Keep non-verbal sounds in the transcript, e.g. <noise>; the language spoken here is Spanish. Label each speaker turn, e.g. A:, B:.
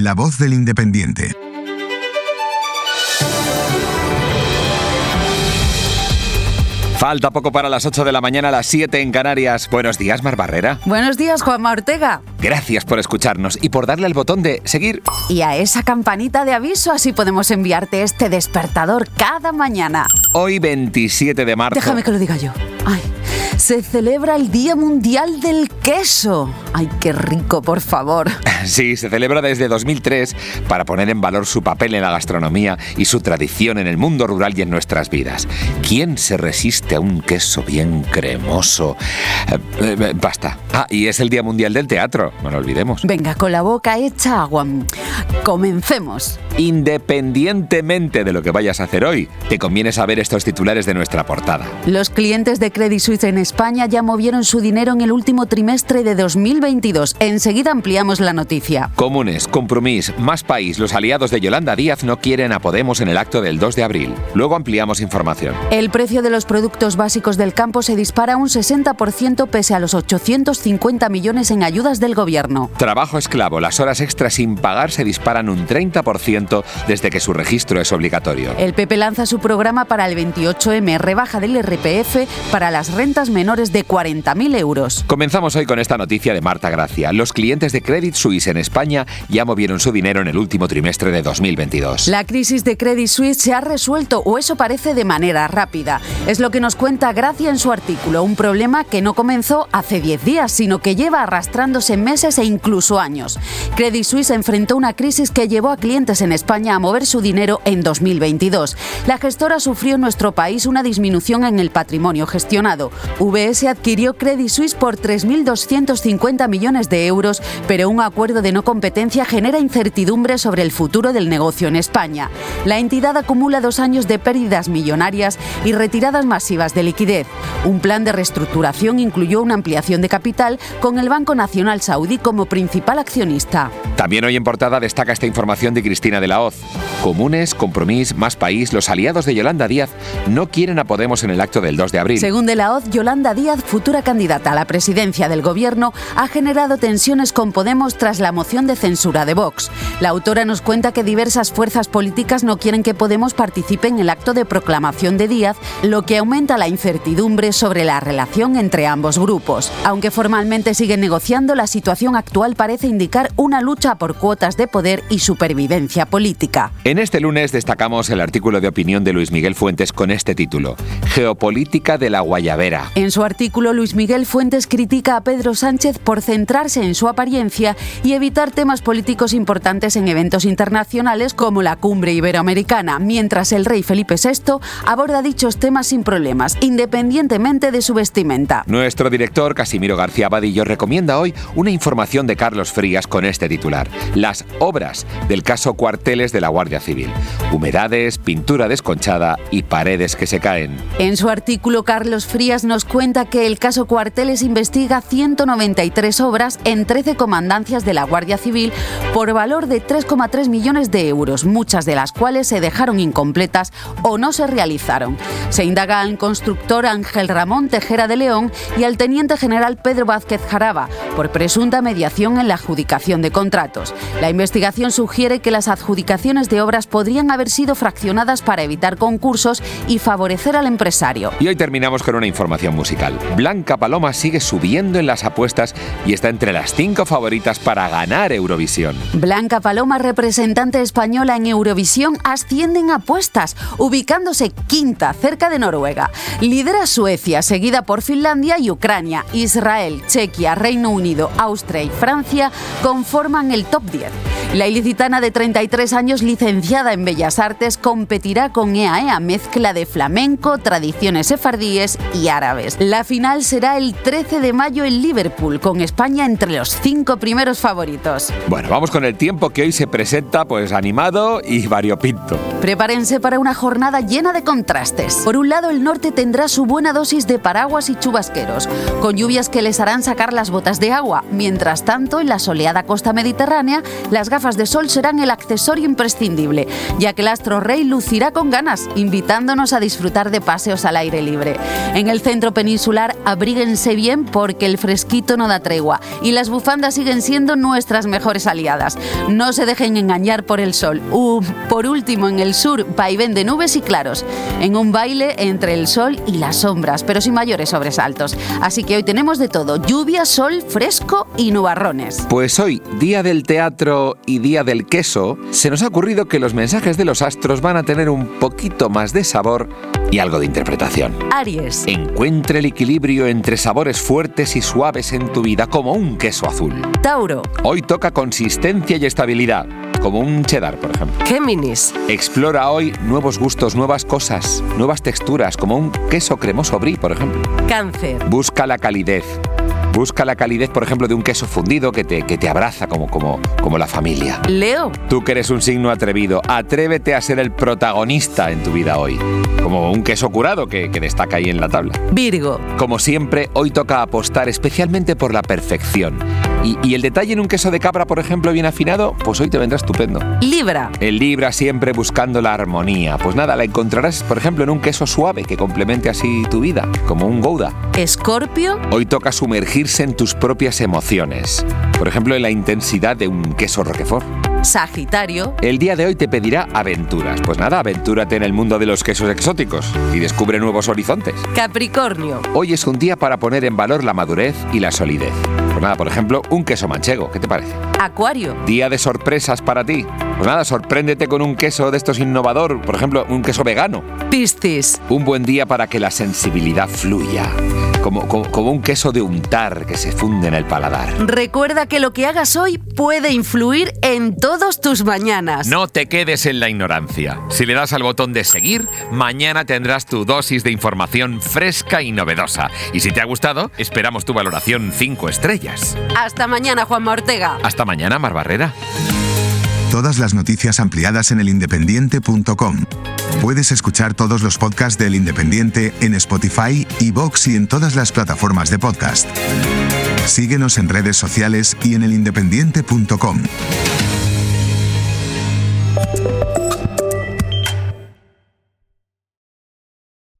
A: La voz del independiente.
B: Falta poco para las 8 de la mañana, las 7 en Canarias. Buenos días, Mar Barrera.
C: Buenos días, Juanma Ortega.
B: Gracias por escucharnos y por darle al botón de seguir.
C: Y a esa campanita de aviso, así podemos enviarte este despertador cada mañana.
B: Hoy, 27 de marzo.
C: Déjame que lo diga yo. Ay se celebra el Día Mundial del Queso. Ay, qué rico, por favor. <laughs>
B: Sí, se celebra desde 2003 para poner en valor su papel en la gastronomía y su tradición en el mundo rural y en nuestras vidas. ¿Quién se resiste a un queso bien cremoso? Eh, eh, basta. Ah, y es el Día Mundial del Teatro, no lo olvidemos.
C: Venga, con la boca hecha agua. Comencemos.
B: Independientemente de lo que vayas a hacer hoy, te conviene saber estos titulares de nuestra portada.
C: Los clientes de Credit Suisse en España ya movieron su dinero en el último trimestre de 2022. Enseguida ampliamos la noticia.
B: Comunes, Compromís, Más País, los aliados de Yolanda Díaz no quieren a Podemos en el acto del 2 de abril. Luego ampliamos información.
C: El precio de los productos básicos del campo se dispara un 60% pese a los 850 millones en ayudas del gobierno.
B: Trabajo esclavo, las horas extras sin pagar se disparan un 30% desde que su registro es obligatorio.
C: El PP lanza su programa para el 28M, rebaja del RPF para las rentas menores de 40.000 euros.
B: Comenzamos hoy con esta noticia de Marta Gracia. Los clientes de Credit Suisse en España ya movieron su dinero en el último trimestre de 2022.
C: La crisis de Credit Suisse se ha resuelto, o eso parece de manera rápida. Es lo que nos cuenta Gracia en su artículo, un problema que no comenzó hace 10 días, sino que lleva arrastrándose meses e incluso años. Credit Suisse enfrentó una crisis que llevó a clientes en España a mover su dinero en 2022. La gestora sufrió en nuestro país una disminución en el patrimonio gestionado. UBS adquirió Credit Suisse por 3.250 millones de euros, pero un acuerdo de no competencia genera incertidumbre sobre el futuro del negocio en España. La entidad acumula dos años de pérdidas millonarias y retiradas masivas de liquidez. Un plan de reestructuración incluyó una ampliación de capital con el Banco Nacional Saudí como principal accionista.
B: También hoy en portada destaca esta información de Cristina de la Hoz. Comunes, Compromís, Más País, los aliados de Yolanda Díaz no quieren a Podemos en el acto del 2 de abril.
C: Según de la Hoz, Yolanda Díaz, futura candidata a la presidencia del gobierno, ha generado tensiones con Podemos tras la moción de censura de Vox. La autora nos cuenta que diversas fuerzas políticas no quieren que Podemos participe en el acto de proclamación de Díaz, lo que aumenta la incertidumbre sobre la relación entre ambos grupos. Aunque formalmente siguen negociando, la situación actual parece indicar una lucha por cuotas de poder y supervivencia política.
B: En este lunes destacamos el artículo de opinión de Luis Miguel Fuentes con este título, Geopolítica de la Guayabera.
C: En su artículo, Luis Miguel Fuentes critica a Pedro Sánchez por centrarse en su apariencia y evitar temas políticos importantes en eventos internacionales como la cumbre iberoamericana, mientras el rey Felipe VI aborda dichos temas sin problemas, independientemente de su vestimenta.
B: Nuestro director, Casimiro García Badillo, recomienda hoy una información de Carlos Frías con este titular, Las obras del caso Cuarteles de la Guardia Civil. Humedades, pintura desconchada y paredes que se caen.
C: En su artículo, Carlos Frías nos cuenta que el caso Cuarteles investiga 193 obras en 13 comandancias de la Guardia Civil por valor de 3,3 millones de euros, muchas de las cuales se dejaron incompletas o no se realizaron. Se indaga al constructor Ángel Ramón Tejera de León y al teniente general Pedro Vázquez Jaraba por presunta mediación en la adjudicación de contratos. La investigación sugiere que las adjudicaciones de obras podrían haber sido fraccionadas para evitar concursos y favorecer al empresario.
B: Y hoy terminamos con una información musical. Blanca Paloma sigue subiendo en las apuestas y está entre las cinco favoritas para ganar Eurovisión.
C: Blanca Paloma, representante española en Eurovisión, asciende en apuestas, ubicándose quinta cerca de Noruega. Lidera Suecia, seguida por Finlandia y Ucrania. Israel, Chequia, Reino Unido, Austria y Francia conforman el top 10. La ilicitana de 33 años, licenciada en Bellas Artes, competirá con EAEA, mezcla de flamenco, tradiciones sefardíes y árabes. La final será el 13 de mayo en Liverpool, con España entre los cinco primeros favoritos.
B: Bueno, vamos con el tiempo que hoy se presenta pues animado y variopinto.
C: Prepárense para una jornada llena de contrastes. Por un lado, el norte tendrá su buena dosis dosis de paraguas y chubasqueros, con lluvias que les harán sacar las botas de agua. Mientras tanto, en la soleada costa mediterránea, las gafas de sol serán el accesorio imprescindible, ya que el astro rey lucirá con ganas, invitándonos a disfrutar de paseos al aire libre. En el centro peninsular, abríguense bien porque el fresquito no da tregua y las bufandas siguen siendo nuestras mejores aliadas. No se dejen engañar por el sol. Uh, por último, en el sur, vaivén de nubes y claros, en un baile entre el sol y las sombras, pero sin mayores sobresaltos. Así que hoy tenemos de todo, lluvia, sol, fresco y nubarrones.
B: Pues hoy, día del teatro y día del queso, se nos ha ocurrido que los mensajes de los astros van a tener un poquito más de sabor y algo de interpretación.
C: Aries.
B: Encuentre el equilibrio entre sabores fuertes y suaves en tu vida como un queso azul.
C: Tauro.
B: Hoy toca consistencia y estabilidad, como un cheddar, por ejemplo.
C: Géminis.
B: Explora hoy nuevos gustos, nuevas cosas, nuevas texturas, como un queso cremoso brie, por ejemplo.
C: Cáncer.
B: Busca la calidez. Busca la calidez, por ejemplo, de un queso fundido que te, que te abraza como, como, como la familia.
C: Leo.
B: Tú que eres un signo atrevido, atrévete a ser el protagonista en tu vida hoy. Como un queso curado que, que destaca ahí en la tabla.
C: Virgo.
B: Como siempre, hoy toca apostar especialmente por la perfección. Y, y el detalle en un queso de cabra, por ejemplo, bien afinado, pues hoy te vendrá estupendo.
C: Libra.
B: El Libra siempre buscando la armonía. Pues nada, la encontrarás, por ejemplo, en un queso suave que complemente así tu vida, como un Gouda.
C: Escorpio.
B: Hoy toca sumergirse en tus propias emociones. Por ejemplo, en la intensidad de un queso Roquefort.
C: Sagitario.
B: El día de hoy te pedirá aventuras. Pues nada, aventúrate en el mundo de los quesos exóticos y descubre nuevos horizontes.
C: Capricornio.
B: Hoy es un día para poner en valor la madurez y la solidez. Pues nada, por ejemplo, un queso manchego. ¿Qué te parece?
C: Acuario.
B: Día de sorpresas para ti. Pues nada, sorpréndete con un queso de estos innovador, por ejemplo, un queso vegano.
C: Piscis.
B: Un buen día para que la sensibilidad fluya. Como, como, como un queso de untar que se funde en el paladar.
C: Recuerda que lo que hagas hoy puede influir en todos tus mañanas.
B: No te quedes en la ignorancia. Si le das al botón de seguir, mañana tendrás tu dosis de información fresca y novedosa. Y si te ha gustado, esperamos tu valoración 5 estrellas.
C: Hasta mañana, Juanma Ortega.
B: Hasta mañana, Mar Barrera.
A: Todas las noticias ampliadas en elindependiente.com. Puedes escuchar todos los podcasts del Independiente en Spotify, iVoox y en todas las plataformas de podcast. Síguenos en redes sociales y en elindependiente.com.